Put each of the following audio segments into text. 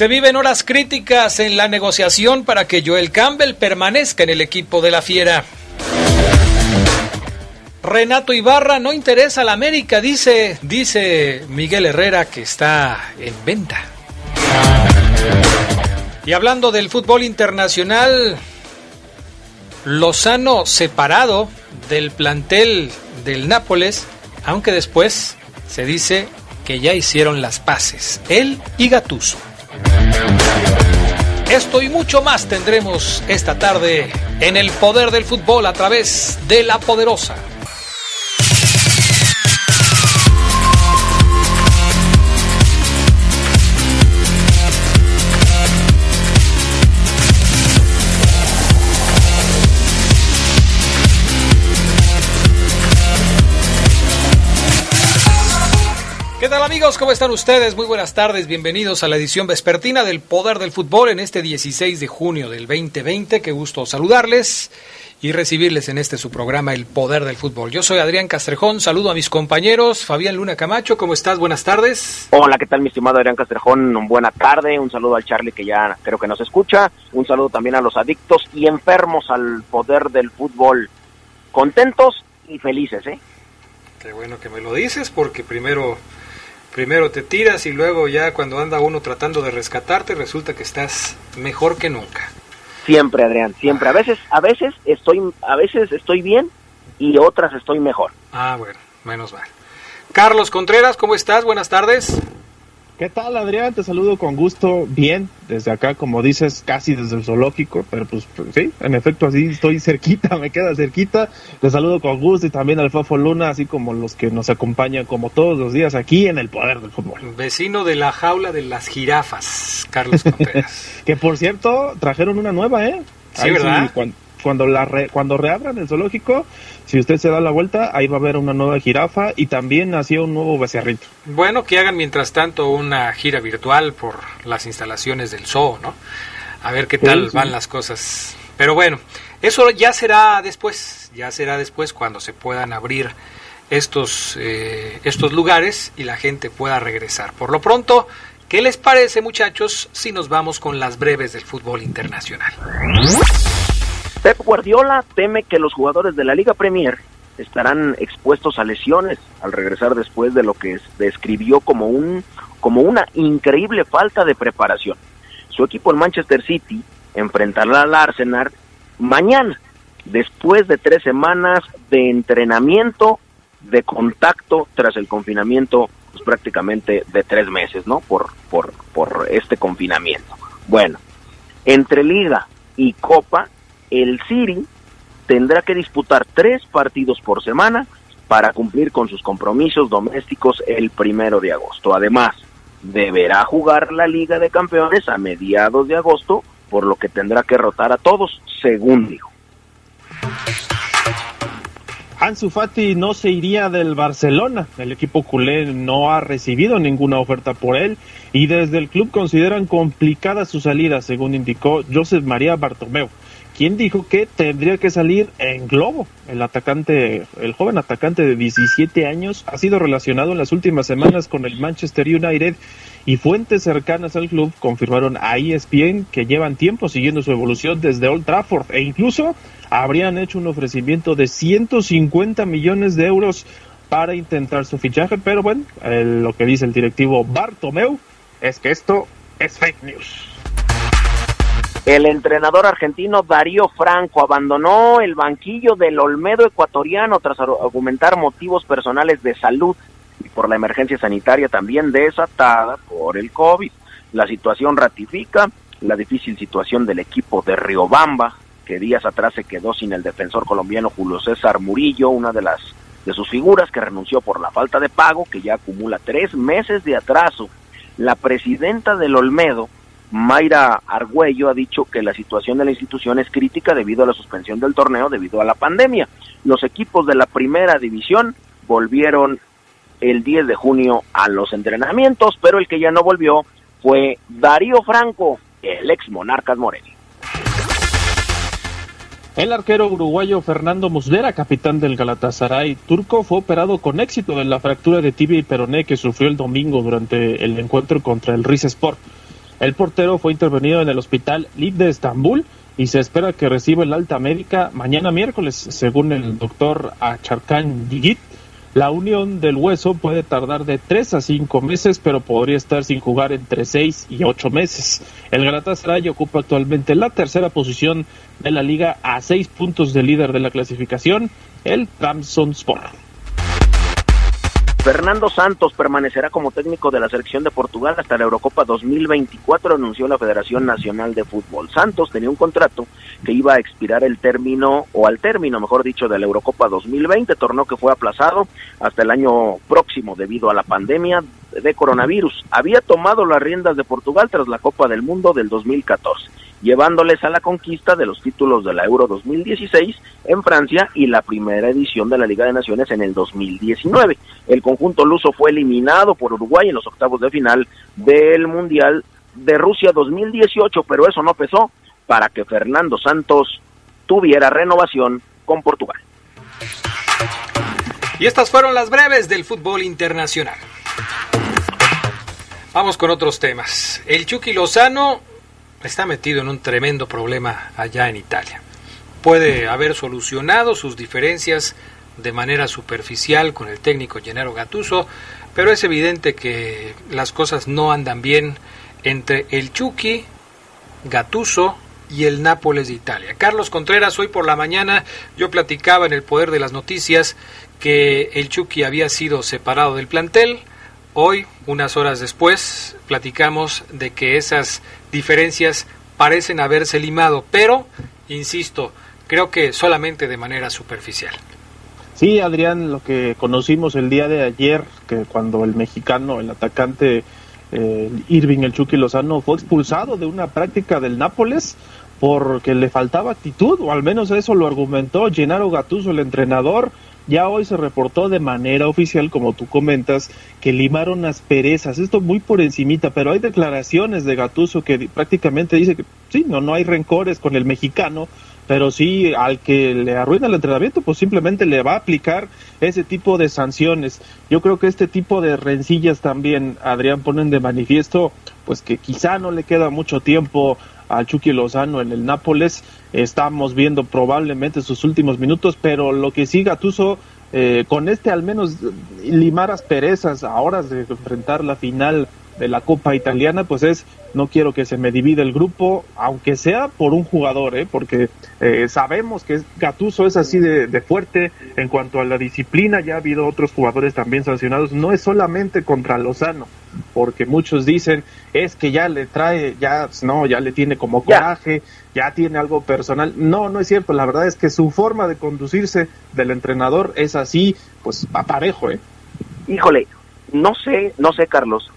Se viven horas críticas en la negociación para que Joel Campbell permanezca en el equipo de la Fiera. Renato Ibarra no interesa a la América, dice, dice Miguel Herrera que está en venta. Y hablando del fútbol internacional, Lozano separado del plantel del Nápoles, aunque después se dice que ya hicieron las paces, él y Gatuso. Esto y mucho más tendremos esta tarde en el poder del fútbol a través de la poderosa. ¿Qué tal amigos? ¿Cómo están ustedes? Muy buenas tardes, bienvenidos a la edición vespertina del Poder del Fútbol en este 16 de junio del 2020. Qué gusto saludarles y recibirles en este su programa El Poder del Fútbol. Yo soy Adrián Castrejón, saludo a mis compañeros. Fabián Luna Camacho, ¿cómo estás? Buenas tardes. Hola, ¿qué tal mi estimado Adrián Castrejón? Buena tarde, un saludo al Charlie que ya creo que nos escucha, un saludo también a los adictos y enfermos al Poder del Fútbol. Contentos y felices, ¿eh? Qué bueno que me lo dices porque primero primero te tiras y luego ya cuando anda uno tratando de rescatarte resulta que estás mejor que nunca. Siempre, Adrián, siempre. A veces, a veces estoy, a veces estoy bien y otras estoy mejor. Ah, bueno, menos mal. Carlos Contreras, ¿cómo estás? Buenas tardes. ¿Qué tal, Adrián? Te saludo con gusto, bien, desde acá, como dices, casi desde el zoológico, pero pues, pues sí, en efecto, así estoy cerquita, me queda cerquita. Te saludo con gusto y también al Fafo Luna, así como los que nos acompañan como todos los días aquí en el Poder del Fútbol. Vecino de la jaula de las jirafas, Carlos Contreras. que por cierto, trajeron una nueva, ¿eh? Sí, ¿verdad? cuando, cuando, la re, cuando reabran el zoológico, si usted se da la vuelta, ahí va a haber una nueva jirafa y también nació un nuevo becerrito. Bueno, que hagan mientras tanto una gira virtual por las instalaciones del zoo, ¿no? A ver qué tal Sí, sí. van las cosas. Pero bueno, eso ya será después, ya será después cuando se puedan abrir estos, eh, estos lugares y la gente pueda regresar. Por lo pronto, ¿qué les parece muchachos si nos vamos con las breves del fútbol internacional? Pep Guardiola teme que los jugadores de la Liga Premier estarán expuestos a lesiones al regresar después de lo que es- describió como un como una increíble falta de preparación. Su equipo el Manchester City enfrentará al Arsenal mañana después de tres semanas de entrenamiento de contacto tras el confinamiento pues, prácticamente de tres meses, ¿no? Por, por, por este confinamiento. Bueno, entre Liga y Copa, el City tendrá que disputar tres partidos por semana para cumplir con sus compromisos domésticos el primero de agosto. Además, deberá jugar la Liga de Campeones a mediados de agosto, por lo que tendrá que rotar a todos, según dijo. Ansu Fati no se iría del Barcelona. El equipo culé no ha recibido ninguna oferta por él y desde el club consideran complicada su salida, según indicó Josep María Bartomeu, quien dijo que tendría que salir en globo. El atacante, el joven atacante de 17 años ha sido relacionado en las últimas semanas con el Manchester United y fuentes cercanas al club confirmaron a ESPN que llevan tiempo siguiendo su evolución desde Old Trafford e incluso habrían hecho un ofrecimiento de 150 millones de euros para intentar su fichaje, pero bueno, eh, lo que dice el directivo Bartomeu es que esto es fake news. El entrenador argentino Darío Franco abandonó el banquillo del Olmedo ecuatoriano tras ar- argumentar motivos personales de salud y por la emergencia sanitaria también desatada por el COVID. La situación ratifica la difícil situación del equipo de Riobamba, que días atrás se quedó sin el defensor colombiano Julio César Murillo, una de las de sus figuras que renunció por la falta de pago, que ya acumula tres meses de atraso. La presidenta del Olmedo, Mayra Argüello, ha dicho que la situación de la institución es crítica debido a la suspensión del torneo debido a la pandemia. Los equipos de la primera división volvieron el 10 de junio a los entrenamientos, pero el que ya no volvió fue Darío Franco, el ex Monarcas Morelia. El arquero uruguayo Fernando Muslera, capitán del Galatasaray turco, fue operado con éxito de la fractura de tibia y peroné que sufrió el domingo durante el encuentro contra el Sport. El portero fue intervenido en el hospital Lib de Estambul y se espera que reciba el alta médica mañana miércoles, según el doctor Acharkan Digit, la unión del hueso puede tardar de 3 a 5 meses, pero podría estar sin jugar entre 6 y 8 meses. El Galatasaray ocupa actualmente la tercera posición de la liga a 6 puntos de líder de la clasificación, el Sport. Fernando Santos permanecerá como técnico de la selección de Portugal hasta la Eurocopa 2024, anunció la Federación Nacional de Fútbol. Santos tenía un contrato que iba a expirar el término, o al término, mejor dicho, de la Eurocopa 2020, torneo que fue aplazado hasta el año próximo debido a la pandemia de coronavirus. Había tomado las riendas de Portugal tras la Copa del Mundo del 2014 llevándoles a la conquista de los títulos de la Euro 2016 en Francia y la primera edición de la Liga de Naciones en el 2019. El conjunto luso fue eliminado por Uruguay en los octavos de final del Mundial de Rusia 2018, pero eso no pesó para que Fernando Santos tuviera renovación con Portugal. Y estas fueron las breves del fútbol internacional. Vamos con otros temas. El Chucky Lozano está metido en un tremendo problema allá en Italia. Puede haber solucionado sus diferencias de manera superficial con el técnico Gennaro Gattuso, pero es evidente que las cosas no andan bien entre el Chucky, Gattuso y el Nápoles de Italia. Carlos Contreras, hoy por la mañana yo platicaba en el Poder de las Noticias que el Chucky había sido separado del plantel. Hoy, unas horas después, platicamos de que esas diferencias parecen haberse limado, pero, insisto, creo que solamente de manera superficial. Sí, Adrián, lo que conocimos el día de ayer, que cuando el mexicano, el atacante eh, Irving El Chucky Lozano fue expulsado de una práctica del Nápoles porque le faltaba actitud, o al menos eso lo argumentó Gennaro Gattuso, el entrenador, ya hoy se reportó de manera oficial, como tú comentas, que limaron asperezas. Esto muy por encimita, pero hay declaraciones de Gatuso que prácticamente dice que sí, no, no hay rencores con el mexicano, pero sí al que le arruina el entrenamiento, pues simplemente le va a aplicar ese tipo de sanciones. Yo creo que este tipo de rencillas también, Adrián, ponen de manifiesto, pues que quizá no le queda mucho tiempo al Chucky Lozano en el Nápoles. Estamos viendo probablemente sus últimos minutos, pero lo que sí Gatuso eh, con este al menos limar asperezas a horas de enfrentar la final de la Copa Italiana, pues es no quiero que se me divida el grupo, aunque sea por un jugador, ¿eh? porque eh, sabemos que Gatuso es así de, de, fuerte en cuanto a la disciplina, ya ha habido otros jugadores también sancionados, no es solamente contra Lozano, porque muchos dicen es que ya le trae, ya no, ya le tiene como coraje, ya tiene algo personal, no, no es cierto, la verdad es que su forma de conducirse del entrenador es así, pues aparejo, ¿eh? Híjole, no sé, no sé Carlos,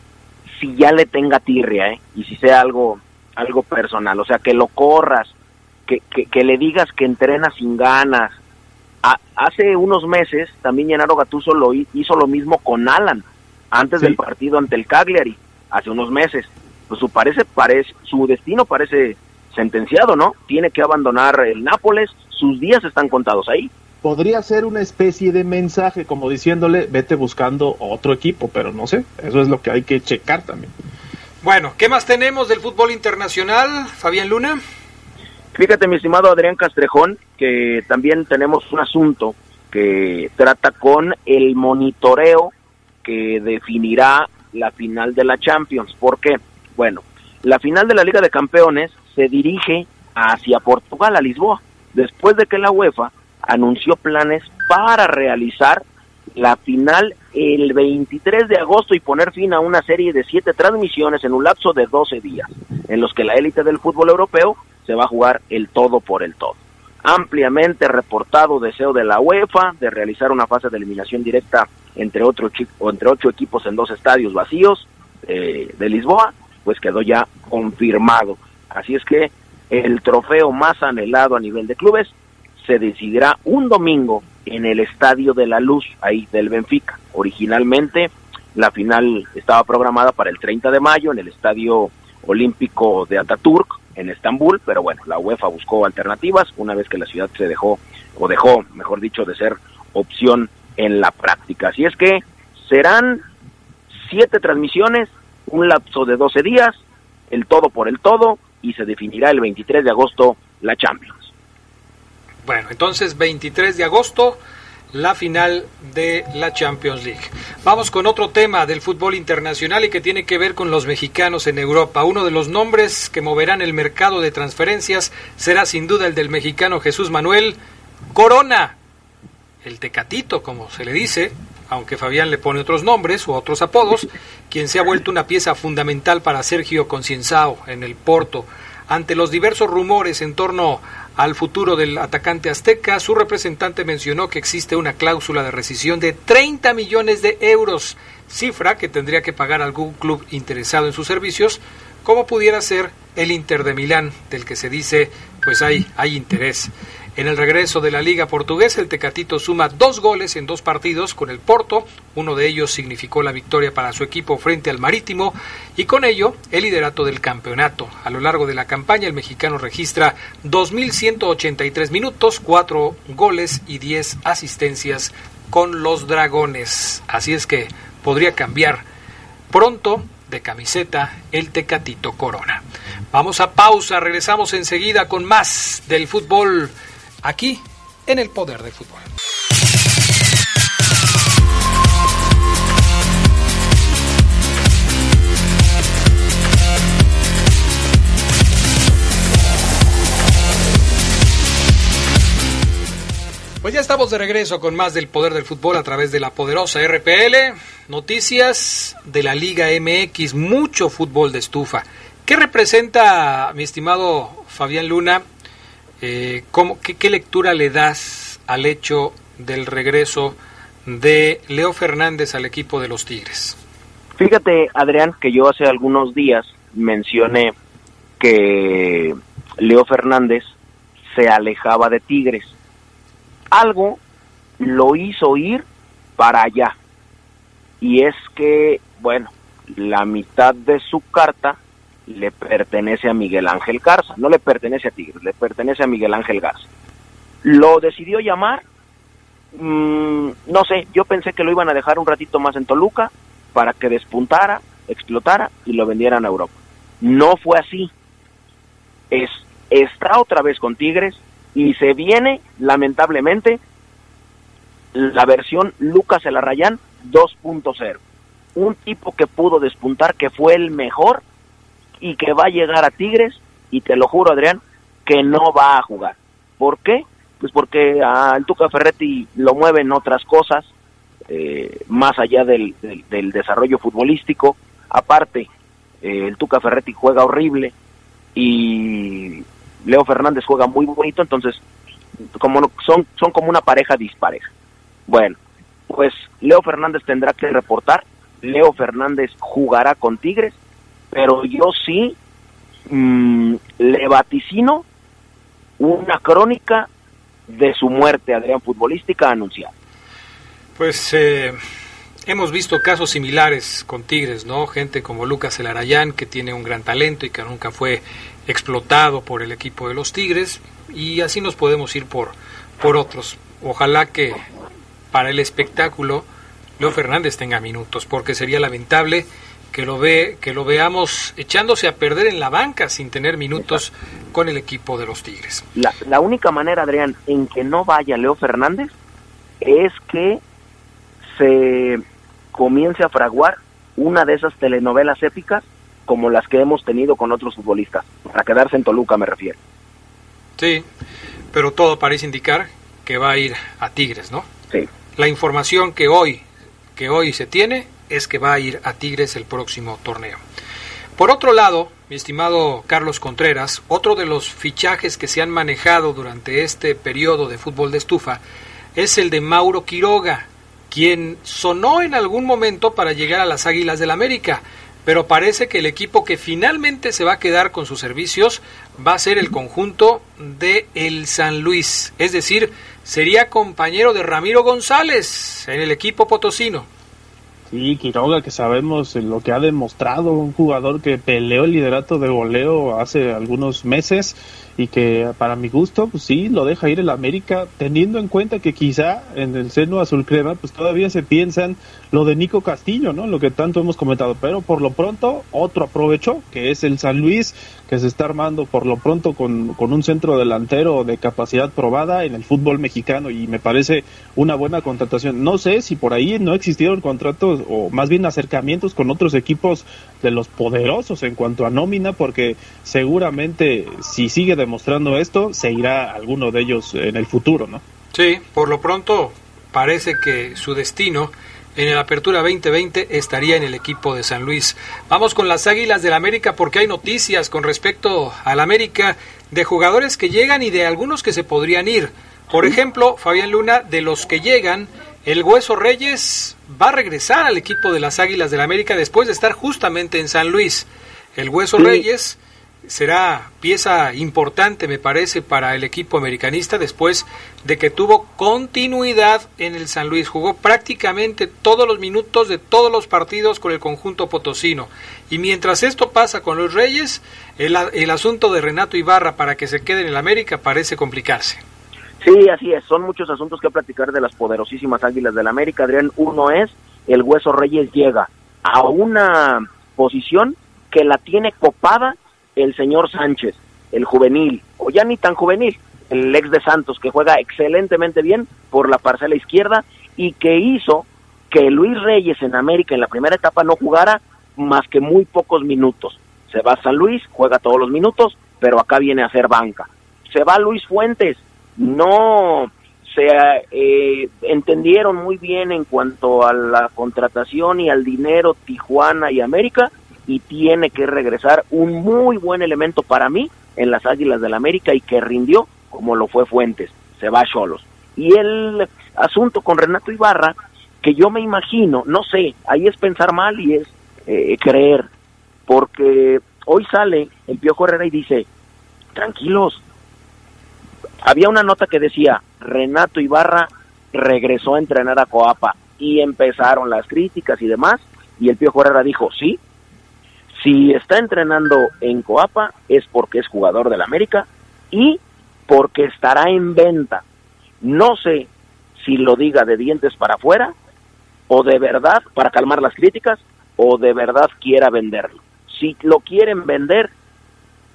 si ya le tenga tirria, ¿eh? Y si sea algo, algo personal, o sea, que lo corras, que, que, le digas que entrena sin ganas. hace unos meses también Gennaro Gattuso lo hizo lo mismo con Alan, antes del partido ante el Cagliari, hace unos meses. Pues su, parece, parece, su destino parece sentenciado, ¿no? Tiene que abandonar el Nápoles, sus días están contados ahí podría ser una especie de mensaje como diciéndole vete buscando otro equipo, pero no sé, eso es lo que hay que checar también. Bueno, ¿qué más tenemos del fútbol internacional, Fabián Luna? Fíjate, mi estimado Adrián Castrejón, que también tenemos un asunto que trata con el monitoreo que definirá la final de la Champions. ¿Por qué? Bueno, la final de la Liga de Campeones se dirige hacia Portugal, a Lisboa, después de que la UEFA anunció planes para realizar la final el 23 de agosto y poner fin a una serie de siete transmisiones en un lapso de 12 días, en los que la élite del fútbol europeo se va a jugar el todo por el todo. ampliamente reportado deseo de la UEFA de realizar una fase de eliminación directa entre, otro, entre ocho equipos en dos estadios vacíos eh, de Lisboa, pues quedó ya confirmado. Así es que el trofeo más anhelado a nivel de clubes se decidirá un domingo en el Estadio de la Luz, ahí del Benfica. Originalmente la final estaba programada para el 30 de mayo en el Estadio Olímpico de Ataturk, en Estambul, pero bueno, la UEFA buscó alternativas una vez que la ciudad se dejó, o dejó, mejor dicho, de ser opción en la práctica. Así es que serán siete transmisiones, un lapso de 12 días, el todo por el todo, y se definirá el 23 de agosto la Champions. Bueno, entonces 23 de agosto la final de la Champions League. Vamos con otro tema del fútbol internacional y que tiene que ver con los mexicanos en Europa. Uno de los nombres que moverán el mercado de transferencias será sin duda el del mexicano Jesús Manuel Corona, el Tecatito, como se le dice, aunque Fabián le pone otros nombres o otros apodos, quien se ha vuelto una pieza fundamental para Sergio Concienzao en el Porto. Ante los diversos rumores en torno al futuro del atacante azteca, su representante mencionó que existe una cláusula de rescisión de 30 millones de euros, cifra que tendría que pagar algún club interesado en sus servicios, como pudiera ser el Inter de Milán, del que se dice pues hay, hay interés. En el regreso de la Liga Portuguesa, el Tecatito suma dos goles en dos partidos con el Porto. Uno de ellos significó la victoria para su equipo frente al Marítimo y con ello el liderato del campeonato. A lo largo de la campaña, el mexicano registra 2.183 minutos, cuatro goles y 10 asistencias con los Dragones. Así es que podría cambiar pronto de camiseta el Tecatito Corona. Vamos a pausa, regresamos enseguida con más del fútbol aquí en el Poder del Fútbol. Pues ya estamos de regreso con más del poder del fútbol a través de la poderosa RPL. Noticias de la Liga MX, mucho fútbol de estufa. ¿Qué representa, mi estimado Fabián Luna, eh, ¿cómo, qué, lectura le das al hecho del regreso de Leo Fernández al equipo de los Tigres? Fíjate, Adrián, que yo hace algunos días mencioné que Leo Fernández se alejaba de Tigres. Algo lo hizo ir para allá. Y es que, bueno, la mitad de su carta le pertenece a Miguel Ángel Garza, no le pertenece a Tigres, le pertenece a Miguel Ángel Garza. Lo decidió llamar, mm, no sé, yo pensé que lo iban a dejar un ratito más en Toluca para que despuntara, explotara y lo vendieran a Europa. No fue así. Es, está otra vez con Tigres y se viene, lamentablemente, la versión Lucas Elarrayán 2.0. Un tipo que pudo despuntar, que fue el mejor y que va a llegar a Tigres y te lo juro Adrián que no va a jugar. ¿Por qué? Pues porque al Tuca Ferretti lo mueven otras cosas eh, más allá del, desarrollo futbolístico. Aparte, eh, el Tuca Ferretti juega horrible y Leo Fernández juega muy bonito, entonces como son, son como una pareja dispareja. Bueno, pues Leo Fernández tendrá que reportar, Leo Fernández jugará con Tigres pero yo sí mm, le vaticino una crónica de su muerte, Adrián, futbolística anunciada. Pues eh, hemos visto casos similares con Tigres, ¿no? Gente como Lucas Elarayán, que tiene un gran talento y que nunca fue explotado por el equipo de los Tigres, y así nos podemos ir por, por otros. Ojalá que para el espectáculo Leo Fernández tenga minutos, porque sería lamentable que lo ve que lo veamos echándose a perder en la banca sin tener minutos con el equipo de los Tigres. La, la única manera, Adrián, en que no vaya Leo Fernández es que se comience a fraguar una de esas telenovelas épicas como las que hemos tenido con otros futbolistas, para quedarse en Toluca me refiero. Sí, pero todo parece indicar que va a ir a Tigres, ¿no? Sí. La información que hoy que hoy se tiene es que va a ir a Tigres el próximo torneo. Por otro lado, mi estimado Carlos Contreras, otro de los fichajes que se han manejado durante este periodo de fútbol de estufa es el de Mauro Quiroga, quien sonó en algún momento para llegar a las Águilas del América, pero parece que el equipo que finalmente se va a quedar con sus servicios va a ser el conjunto de el San Luis, es decir, sería compañero de Ramiro González en el equipo potosino. Sí, Quiroga, que sabemos lo que ha demostrado, un jugador que peleó el liderato de goleo hace algunos meses y que para mi gusto, pues sí, lo deja ir el América, teniendo en cuenta que quizá en el seno azul crema, pues todavía se piensan lo de Nico Castillo, ¿no? Lo que tanto hemos comentado, pero por lo pronto otro aprovechó, que es el San Luis, que se está armando por lo pronto con, con un centro delantero de capacidad probada en el fútbol mexicano y me parece una buena contratación. No sé si por ahí no existieron contratos o más bien acercamientos con otros equipos de los poderosos en cuanto a nómina, porque seguramente si sigue demostrando esto, se irá alguno de ellos en el futuro, ¿no? Sí, por lo pronto parece que su destino en el Apertura 2020 estaría en el equipo de San Luis. Vamos con las Águilas del América porque hay noticias con respecto al América de jugadores que llegan y de algunos que se podrían ir. Por ejemplo, Fabián Luna, de los que llegan, el Hueso Reyes va a regresar al equipo de las Águilas del América después de estar justamente en San Luis. El Hueso Reyes será pieza importante, me parece, para el equipo americanista después de que tuvo continuidad en el San Luis. Jugó prácticamente todos los minutos de todos los partidos con el conjunto potosino. Y mientras esto pasa con los Reyes, el, el asunto de Renato Ibarra para que se quede en el América parece complicarse. Sí, así es. Son muchos asuntos que platicar de las poderosísimas Águilas del América. Adrián, uno es el Hueso Reyes llega a una posición que la tiene copada el señor Sánchez, el juvenil, o ya ni tan juvenil, el ex de Santos, que juega excelentemente bien por la parcela izquierda y que hizo que Luis Reyes en América en la primera etapa no jugara más que muy pocos minutos. Se va San Luis, juega todos los minutos, pero acá viene a hacer banca. Se va Luis Fuentes, no se eh, entendieron muy bien en cuanto a la contratación y al dinero Tijuana y América, y tiene que regresar un muy buen elemento para mí en las Águilas del América y que rindió como lo fue Fuentes, se va a Cholos. Y el asunto con Renato Ibarra, que yo me imagino, no sé, ahí es pensar mal y es eh, creer, porque hoy sale el Piojo Herrera y dice, tranquilos, había una nota que decía, Renato Ibarra regresó a entrenar a Coapa y empezaron las críticas y demás, y el Piojo Herrera dijo, sí, si está entrenando en Coapa es porque es jugador del América y porque estará en venta. No sé si lo diga de dientes para afuera o de verdad para calmar las críticas o de verdad quiera venderlo. Si lo quieren vender,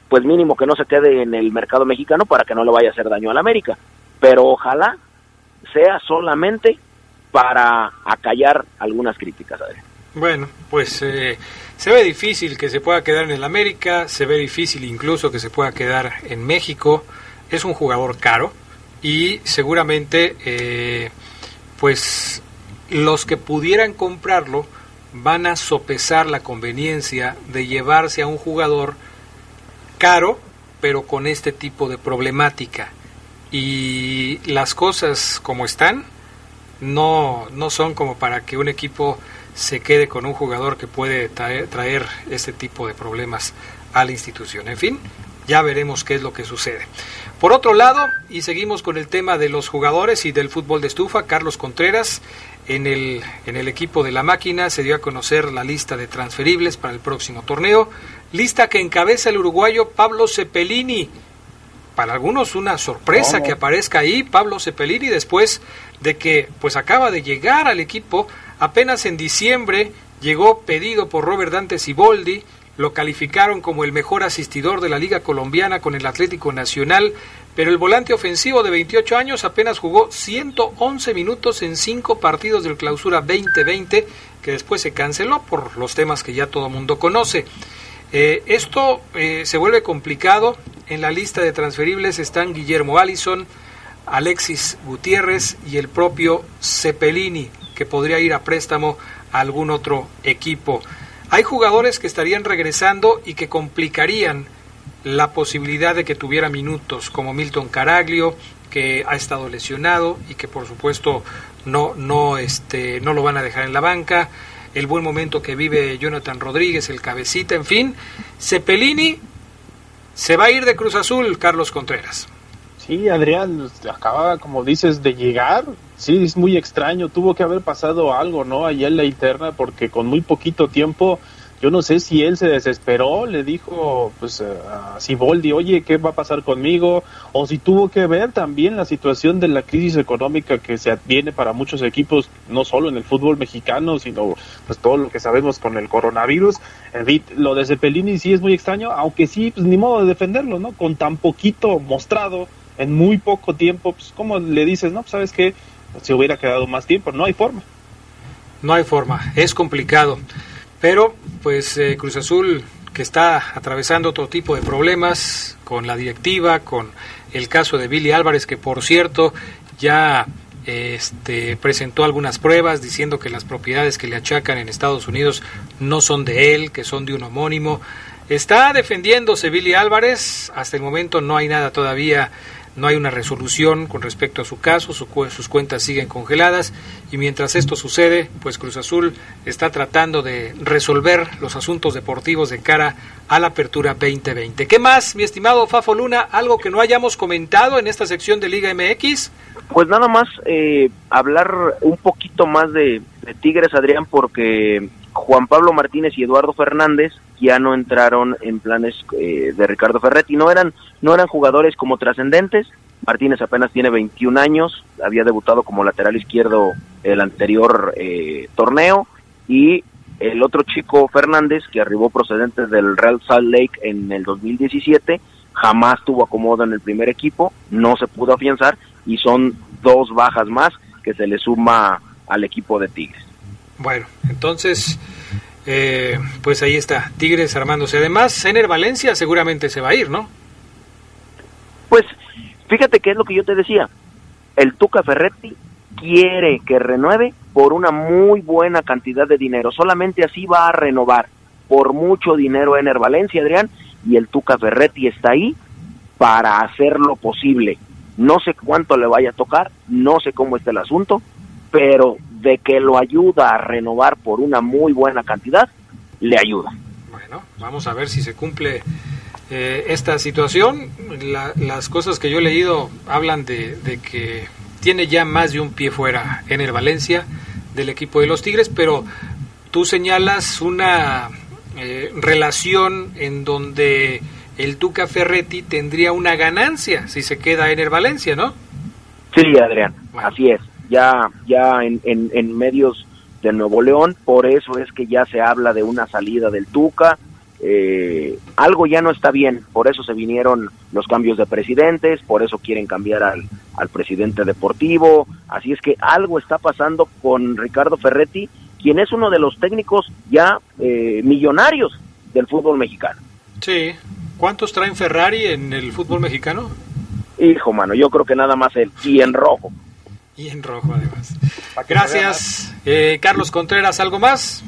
pues mínimo que no se quede en el mercado mexicano para que no le vaya a hacer daño al América. Pero ojalá sea solamente para acallar algunas críticas. Bueno, pues eh, se ve difícil que se pueda quedar en el América, se ve difícil incluso que se pueda quedar en México. Es un jugador caro y seguramente eh, pues los que pudieran comprarlo van a sopesar la conveniencia de llevarse a un jugador caro pero con este tipo de problemática y las cosas como están no, no son como para que un equipo se quede con un jugador que puede traer, este tipo de problemas a la institución. En fin, ya veremos qué es lo que sucede. Por otro lado, y seguimos con el tema de los jugadores y del fútbol de estufa, Carlos Contreras, en el, en el equipo de la máquina se dio a conocer la lista de transferibles para el próximo torneo, lista que encabeza el uruguayo Pablo Cepelini. Para algunos una sorpresa que aparezca ahí Pablo Cepelini después de que pues acaba de llegar al equipo Apenas en diciembre llegó pedido por Robert Dante Siboldi, lo calificaron como el mejor asistidor de la Liga Colombiana con el Atlético Nacional, pero el volante ofensivo de 28 años apenas jugó 111 minutos en cinco partidos del Clausura 2020, que después se canceló por los temas que ya todo mundo conoce. Eh, esto eh, se vuelve complicado. En la lista de transferibles están Guillermo Allison, Alexis Gutiérrez y el propio Cepelini que podría ir a préstamo a algún otro equipo. hay jugadores que estarían regresando y que complicarían la posibilidad de que tuviera minutos, como Milton Caraglio, que ha estado lesionado y que por supuesto no, no, este, no lo van a dejar en la banca, el buen momento que vive Jonathan Rodríguez, el cabecita, en fin, Cepelini se va a ir de Cruz Azul, Carlos Contreras. Sí, Adrián, acaba, como dices, de llegar. Sí, es muy extraño. Tuvo que haber pasado algo, ¿no? Allá en la interna, porque con muy poquito tiempo yo no sé si él se desesperó, le dijo pues a Siboldi, oye, ¿qué va a pasar conmigo? O si tuvo que ver también la situación de la crisis económica que se adviene para muchos equipos, no solo en el fútbol mexicano, sino pues todo lo que sabemos con el coronavirus. Lo de Cepelini sí es muy extraño, aunque sí, pues ni modo de defenderlo, ¿no? Con tan poquito mostrado en muy poco tiempo, pues como le dices, no, pues sabes que si hubiera quedado más tiempo, no hay forma. No hay forma, es complicado. Pero, pues eh, Cruz Azul, que está atravesando otro tipo de problemas con la directiva, con el caso de Billy Álvarez, que por cierto ya este, presentó algunas pruebas diciendo que las propiedades que le achacan en Estados Unidos no son de él, que son de un homónimo. Está defendiéndose Billy Álvarez, hasta el momento no hay nada todavía no hay una resolución con respecto a su caso, sus cuentas siguen congeladas y mientras esto sucede, pues Cruz Azul está tratando de resolver los asuntos deportivos de cara a la apertura 2020. ¿Qué más, mi estimado Fafo Luna? ¿Algo que no hayamos comentado en esta sección de Liga MX? Pues nada más eh, hablar un poquito más de, de Tigres, Adrián, porque Juan Pablo Martínez y Eduardo Fernández ya no entraron en planes eh, de Ricardo Ferretti, no eran, no eran jugadores como trascendentes, Martínez apenas tiene 21 años, había debutado como lateral izquierdo el anterior eh, torneo. Y el otro chico Fernández que arribó procedente del Real Salt Lake en el 2017 jamás tuvo acomodo en el primer equipo, no se pudo afianzar y son dos bajas más que se le suma al equipo de Tigres. Bueno, entonces, eh, pues ahí está, Tigres armándose. Además, Ener Valencia seguramente se va a ir, ¿no? Pues fíjate que es lo que yo te decía. El Tuca Ferretti quiere que renueve por una muy buena cantidad de dinero. Solamente así va a renovar por mucho dinero Ener Valencia, Adrián, y el Tuca Ferretti está ahí para hacer lo posible. No sé cuánto le vaya a tocar, no sé cómo está el asunto, pero de que lo ayuda a renovar por una muy buena cantidad, le ayuda. Bueno, vamos a ver si se cumple eh, esta situación. las cosas que yo he leído hablan de, que tiene ya más de un pie fuera en el Valencia del equipo de los Tigres, pero tú señalas una eh, relación en donde el Tuca Ferretti tendría una ganancia si se queda en el Valencia, ¿no? Sí, Adrián, así es ya, ya en, en, medios de Nuevo León, por eso es que ya se habla de una salida del Tuca, eh, algo ya no está bien, por eso se vinieron los cambios de presidentes, por eso quieren cambiar al, al presidente deportivo, así es que algo está pasando con Ricardo Ferretti, quien es uno de los técnicos ya eh, millonarios del fútbol mexicano. Sí, ¿cuántos traen Ferrari en el fútbol mexicano? Hijo, mano, yo creo que nada más él, y en rojo. Y en rojo además. Gracias. Eh, Carlos Contreras, ¿algo más?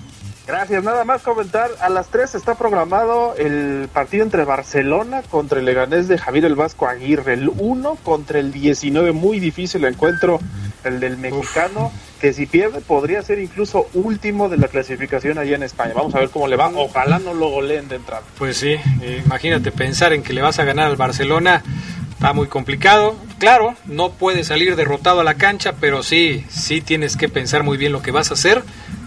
Gracias, nada más comentar. A las 3 está programado el partido entre Barcelona contra el Leganés de Javier el Vasco Aguirre. El 1 contra el 19, muy difícil el encuentro, el del mexicano, que si pierde podría ser incluso último de la clasificación allá en España. Vamos a ver cómo le va. Ojalá no lo goleen de entrada. Pues sí, imagínate pensar en que le vas a ganar al Barcelona Está muy complicado. Claro, no puedes salir derrotado a la cancha, pero sí, sí tienes que pensar muy bien lo que vas a hacer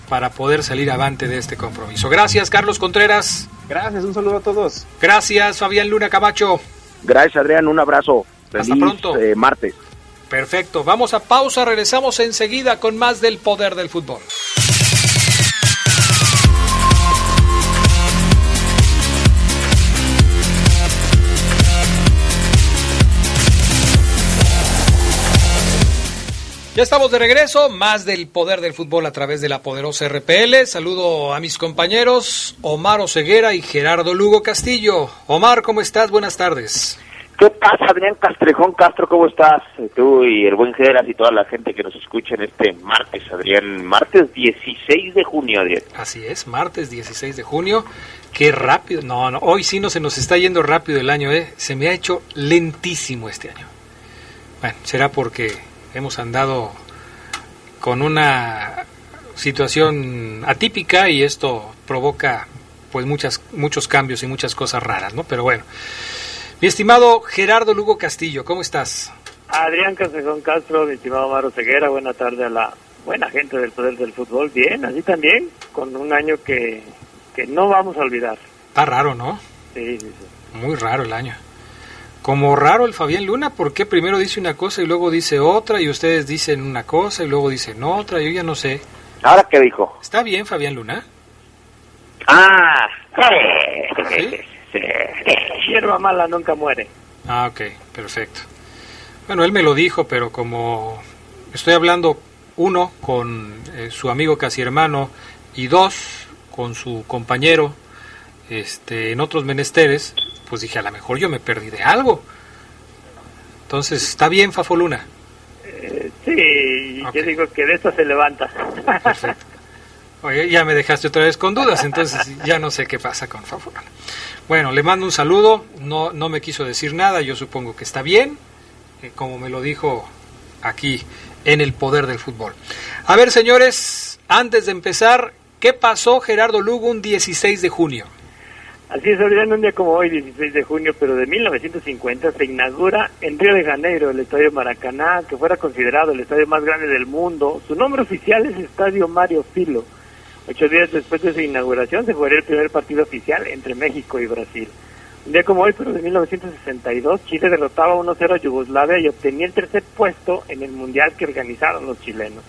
para poder salir avante de este compromiso. Gracias, Carlos Contreras. Gracias, un saludo a todos. Gracias, Fabián Luna Camacho. Gracias, Adrián, un abrazo. Hasta pronto. Eh, martes. Perfecto, vamos a pausa, regresamos enseguida con más del poder del fútbol. Ya estamos de regreso, más del poder del fútbol a través de la poderosa RPL. Saludo a mis compañeros Omar Oseguera y Gerardo Lugo Castillo. Omar, ¿cómo estás? Buenas tardes. ¿Qué pasa, Adrián Castrejón Castro? ¿Cómo estás? Tú y el buen Geras y toda la gente que nos escucha en este martes, Adrián. Martes 16 de junio, Adrián. Así es, martes 16 de junio. Qué rápido. No, no, hoy sí no se nos está yendo rápido el año, ¿eh? Se me ha hecho lentísimo este año. Bueno, será porque hemos andado con una situación atípica y esto provoca pues muchas muchos cambios y muchas cosas raras, ¿no? Pero bueno. Mi estimado Gerardo Lugo Castillo, ¿cómo estás? Adrián Casejón Castro, mi estimado Maro Ceguera, buena tarde a la buena gente del poder del fútbol. Bien, así también, con un año que, que no vamos a olvidar. Está raro, ¿no? Sí, sí, sí. Muy raro el año. Como raro el Fabián Luna, porque primero dice una cosa y luego dice otra, y ustedes dicen una cosa y luego dicen otra, yo ya no sé. ¿Ahora qué dijo? ¿Está bien Fabián Luna? Ah, ¿Sí? sí. Hierba mala nunca muere. Ah, ok, perfecto. Bueno, él me lo dijo, pero como estoy hablando, uno, con eh, su amigo casi hermano, y dos, con su compañero este, en otros menesteres, pues dije, a lo mejor yo me perdí de algo. Entonces, ¿está bien, Fafoluna? Eh, sí, yo digo que de esto se levanta. Perfecto. Oye, ya me dejaste otra vez con dudas, entonces ya no sé qué pasa con Fafoluna. Bueno, le mando un saludo, no, no me quiso decir nada, yo supongo que está bien, eh, como me lo dijo aquí en el poder del fútbol. A ver, señores, antes de empezar, ¿qué pasó Gerardo Lugo un 16 de junio? Así es, Adrián, un día como hoy, 16 de junio, pero de 1950, se inaugura en Río de Janeiro el Estadio Maracaná, que fuera considerado el estadio más grande del mundo. Su nombre oficial es Estadio Mario Filo. Ocho días después de su inauguración se jugaría el primer partido oficial entre México y Brasil. Un día como hoy, pero de 1962, Chile derrotaba 1-0 a Yugoslavia y obtenía el tercer puesto en el mundial que organizaron los chilenos.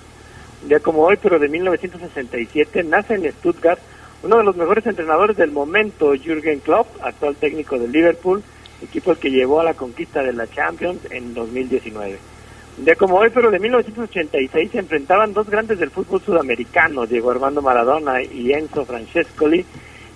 Un día como hoy, pero de 1967, nace en Stuttgart uno de los mejores entrenadores del momento, Jürgen Klopp, actual técnico de Liverpool, equipo que llevó a la conquista de la Champions en 2019. Un día como hoy, pero de 1986, se enfrentaban dos grandes del fútbol sudamericano, Diego Armando Maradona y Enzo Francescoli,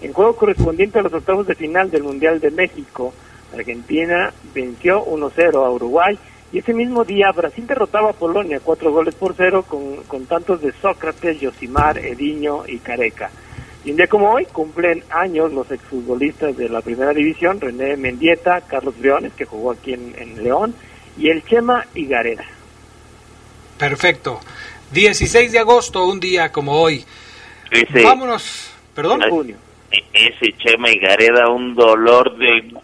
en juego correspondiente a los octavos de final del Mundial de México. Argentina venció 1-0 a Uruguay y ese mismo día Brasil derrotaba a Polonia cuatro goles por cero con, con tantos de Sócrates, Yosimar, Ediño y Careca. Y un día como hoy cumplen años los exfutbolistas de la primera división, René Mendieta, Carlos Briones, que jugó aquí en, en León, y el Chema Higareda. Perfecto. 16 de agosto, un día como hoy. Ese, Vámonos. ¿Perdón? Junio. ese Chema y Gareda, un dolor de...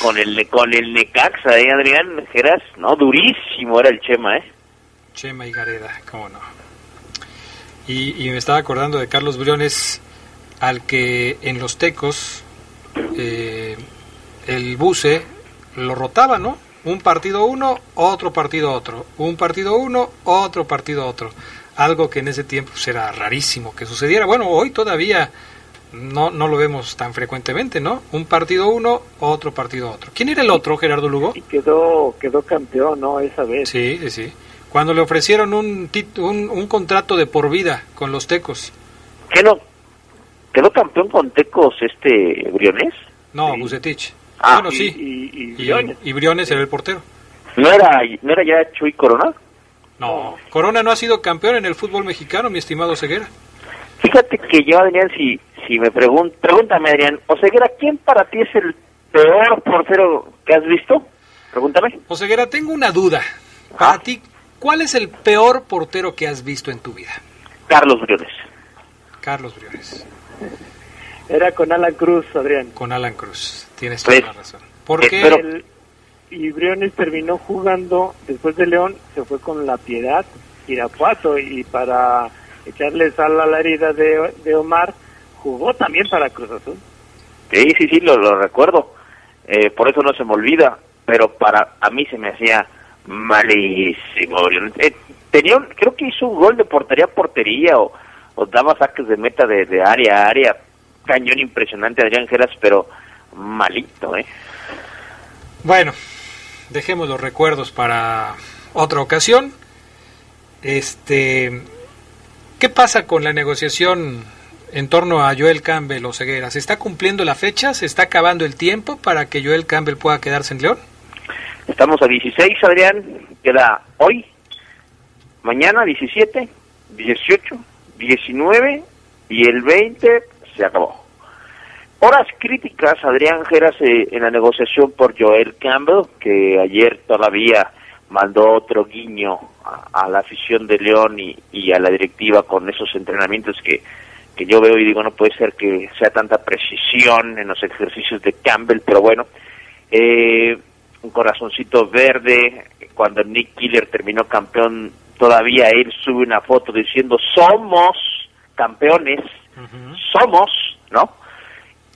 Con el, con el Necaxa, ¿eh, Adrián? Geras, no, durísimo era el Chema, ¿eh? Chema y Gareda, cómo no. Y, y me estaba acordando de Carlos Briones, al que en los tecos eh, el buce lo rotaba, ¿no? Un partido uno, otro partido otro. Un partido uno, otro partido otro. Algo que en ese tiempo pues, era rarísimo que sucediera. Bueno, hoy todavía no, no lo vemos tan frecuentemente, ¿no? Un partido uno, otro partido otro. ¿Quién era el otro, Gerardo Lugo? Y quedó, quedó campeón, ¿no? Esa vez. Sí, sí, sí. Cuando le ofrecieron un, un, un contrato de por vida con los tecos. ¿Qué no? ¿Quedó campeón con Tecos este Briones? No, Sí. Bucetich. Ah, bueno, Y, sí. y, y Briones. y Briones era el portero. ¿No era, ¿No era ya Chuy Corona? No, Corona no ha sido campeón en el fútbol mexicano, mi estimado Ceguera. Fíjate que yo, Adrián, si, si me pregunto, pregúntame, Adrián, Oseguera, ¿quién para ti es el peor portero que has visto? Pregúntame. O Ceguera, tengo una duda. Para Ah. ti, ¿cuál es el peor portero que has visto en tu vida? Carlos Briones. Carlos Briones. Era con Alan Cruz, Adrián. Con Alan Cruz. Tienes toda Pues, la razón. Porque pero- El- y Briones terminó jugando, después de León, se fue con La Piedad, Irapuato, y para echarle sal a la herida de, de Omar, jugó también para Cruz Azul. Sí, sí, sí, lo, lo recuerdo. Eh, por eso no se me olvida. Pero para a mí se me hacía malísimo. Briones. Eh, creo que hizo un gol de portería a portería o, daba saques de meta de, de área a área. Cañón impresionante, Adrián Geras, pero malito, ¿eh? Bueno, dejemos los recuerdos para otra ocasión. Este, ¿qué pasa con la negociación en torno a Joel Campbell o Ceguera. ¿Se está cumpliendo la fecha? ¿Se está acabando el tiempo para que Joel Campbell pueda quedarse en León? Estamos a 16, Adrián. Queda hoy, mañana 17, 18, 19 y el 20 se acabó. Horas críticas, Adrián Geras, eh, en la negociación por Joel Campbell, que ayer todavía mandó otro guiño a, la afición de León y, a la directiva con esos entrenamientos que, que yo veo y digo, no puede ser que sea tanta precisión en los ejercicios de Campbell, pero bueno, eh, un corazoncito verde, cuando Nick Killer terminó campeón, todavía él sube una foto diciendo, somos campeones, somos, ¿no?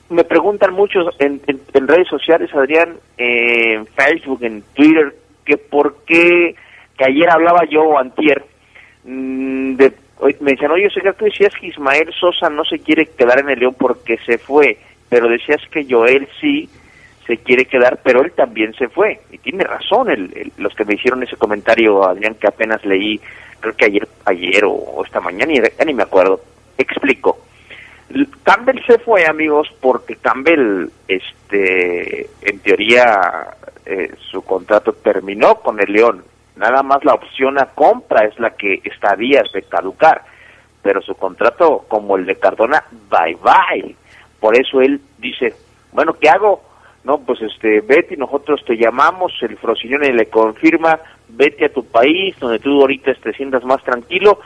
me preguntan muchos en, en, redes sociales, Adrián, en Facebook, en Twitter, que por qué, que ayer hablaba yo antier, mm, de, me decían, oye, que tú decías que Ismael Sosa no se quiere quedar en el León porque se fue, pero decías que Joel sí se quiere quedar, pero él también se fue. Y tiene razón el, los que me hicieron ese comentario, Adrián, que apenas leí, creo que ayer, ayer o, esta mañana, ya ni me acuerdo. Explico Campbell se fue, amigos, porque Campbell, este, en teoría, eh, su contrato terminó con el León. Nada más la opción a compra es la que está a días de caducar. Pero su contrato, como el de Cardona, bye bye. Por eso él dice, bueno, ¿qué hago? No, pues este, vete y nosotros te llamamos, el Frosinone le confirma, vete a tu país, donde tú ahorita te sientas más tranquilo.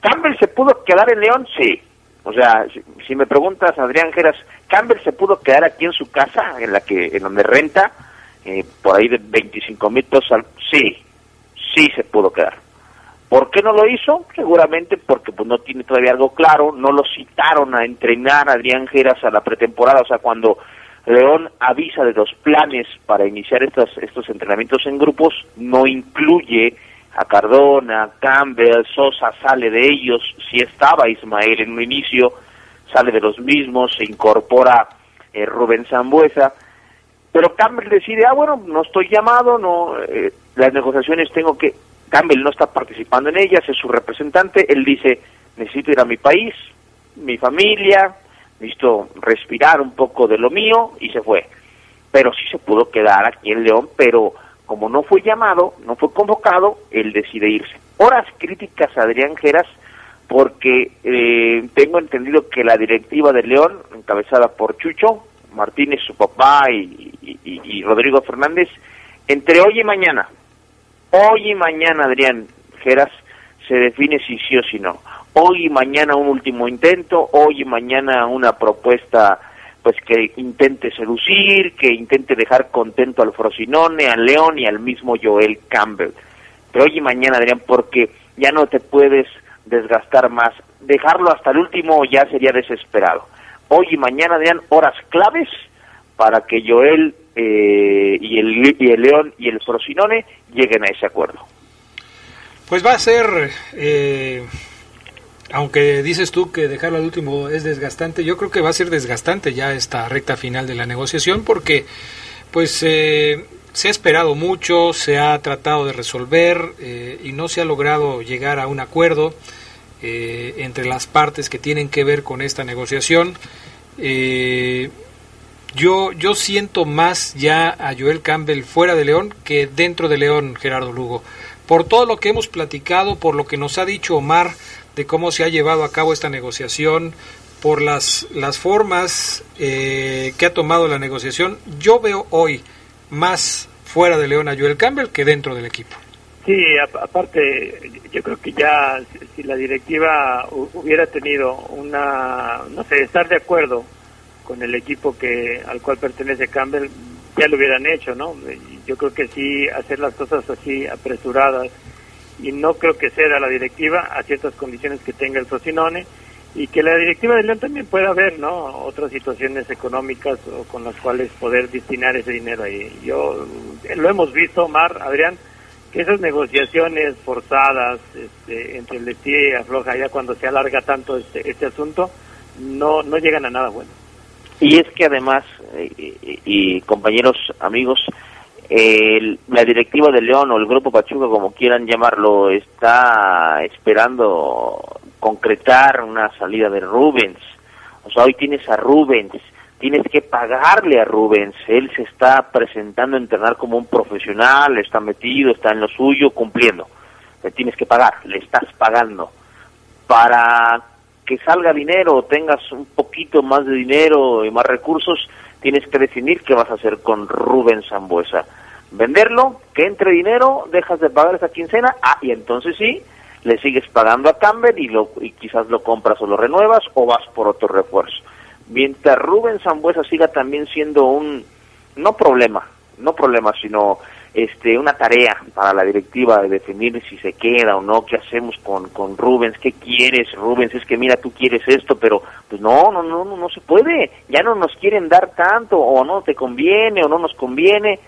Campbell se pudo quedar en León, sí, o sea, si, me preguntas, Adrián Geras, Campbell se pudo quedar aquí en su casa, en la que, en donde renta, eh, por ahí de 25 mil pesos al... Sí, sí se pudo quedar. ¿Por qué no lo hizo? Seguramente porque pues no tiene todavía algo claro, no lo citaron a entrenar a Adrián Geras a la pretemporada, o sea, cuando León avisa de los planes para iniciar estos, estos entrenamientos en grupos, no incluye a Cardona, Campbell, Sosa sale de ellos, si estaba Ismael en un inicio, sale de los mismos, se incorpora eh, Rubén Zambuesa, pero Campbell decide, ah bueno, no estoy llamado, no, eh, las negociaciones tengo que, Campbell no está participando en ellas, es su representante, él dice, necesito ir a mi país, mi familia, necesito respirar un poco de lo mío, y se fue. Pero sí se pudo quedar aquí en León, pero como no fue llamado, no fue convocado, él decide irse. Horas críticas a Adrián Geras porque eh, tengo entendido que la directiva de León, encabezada por Chucho Martínez, su papá y, Rodrigo Fernández, entre hoy y mañana, hoy y mañana Adrián Geras se define si sí o si no. Hoy y mañana un último intento, hoy y mañana una propuesta pues que intente seducir, que intente dejar contento al Frosinone, al León y al mismo Joel Campbell. Pero hoy y mañana, Adrián, porque ya no te puedes desgastar más. Dejarlo hasta el último ya sería desesperado. Hoy y mañana, Adrián, horas claves para que Joel eh, y, el, y el León y el Frosinone lleguen a ese acuerdo. Pues va a ser eh, aunque dices tú que dejarlo al último es desgastante, yo creo que va a ser desgastante ya esta recta final de la negociación porque pues eh, se ha esperado mucho, se ha tratado de resolver eh, y no se ha logrado llegar a un acuerdo eh, entre las partes que tienen que ver con esta negociación. yo, yo siento más ya a Joel Campbell fuera de León que dentro de León, Gerardo Lugo. Por todo lo que hemos platicado, por lo que nos ha dicho Omar, de cómo se ha llevado a cabo esta negociación, por las, las formas eh, que ha tomado la negociación, yo veo hoy más fuera de León a Joel Campbell que dentro del equipo. Sí, aparte, yo creo que ya si la directiva hubiera tenido una, no sé, estar de acuerdo con el equipo que al cual pertenece Campbell, ya lo hubieran hecho, ¿no? Yo creo que sí, hacer las cosas así apresuradas y no creo que ceda la directiva a ciertas condiciones que tenga el Frosinone y que la directiva de León también pueda ver no otras situaciones económicas o con las cuales poder destinar ese dinero ahí. Yo lo hemos visto Mar Adrián que esas negociaciones forzadas este, entre el de y afloja ya cuando se alarga tanto este, este asunto no no llegan a nada bueno. Y es que además eh, y compañeros amigos la directiva de León o el Grupo Pachuca, como quieran llamarlo, está esperando concretar una salida de Rubens. O sea, hoy tienes a Rubens, tienes que pagarle a Rubens. Él se está presentando a entrenar como un profesional, está metido, está en lo suyo, cumpliendo. Le tienes que pagar, le estás pagando. Para que salga dinero tengas un poquito más de dinero y más recursos, tienes que definir qué vas a hacer con Rubens Zambuesa. Venderlo, que entre dinero, dejas de pagar esa quincena, ah, y entonces sí, le sigues pagando a Campbell y, lo, y quizás lo compras o lo renuevas o vas por otro refuerzo. Mientras Rubén Zambuesa siga también siendo un, no problema, no problema, sino este, una tarea para la directiva de definir si se queda o no, qué hacemos con, con Rubens, qué quieres, Rubens, es que mira, tú quieres esto, pero pues no, no, no, no, no se puede, ya no nos quieren dar tanto, o no te conviene, o no nos conviene.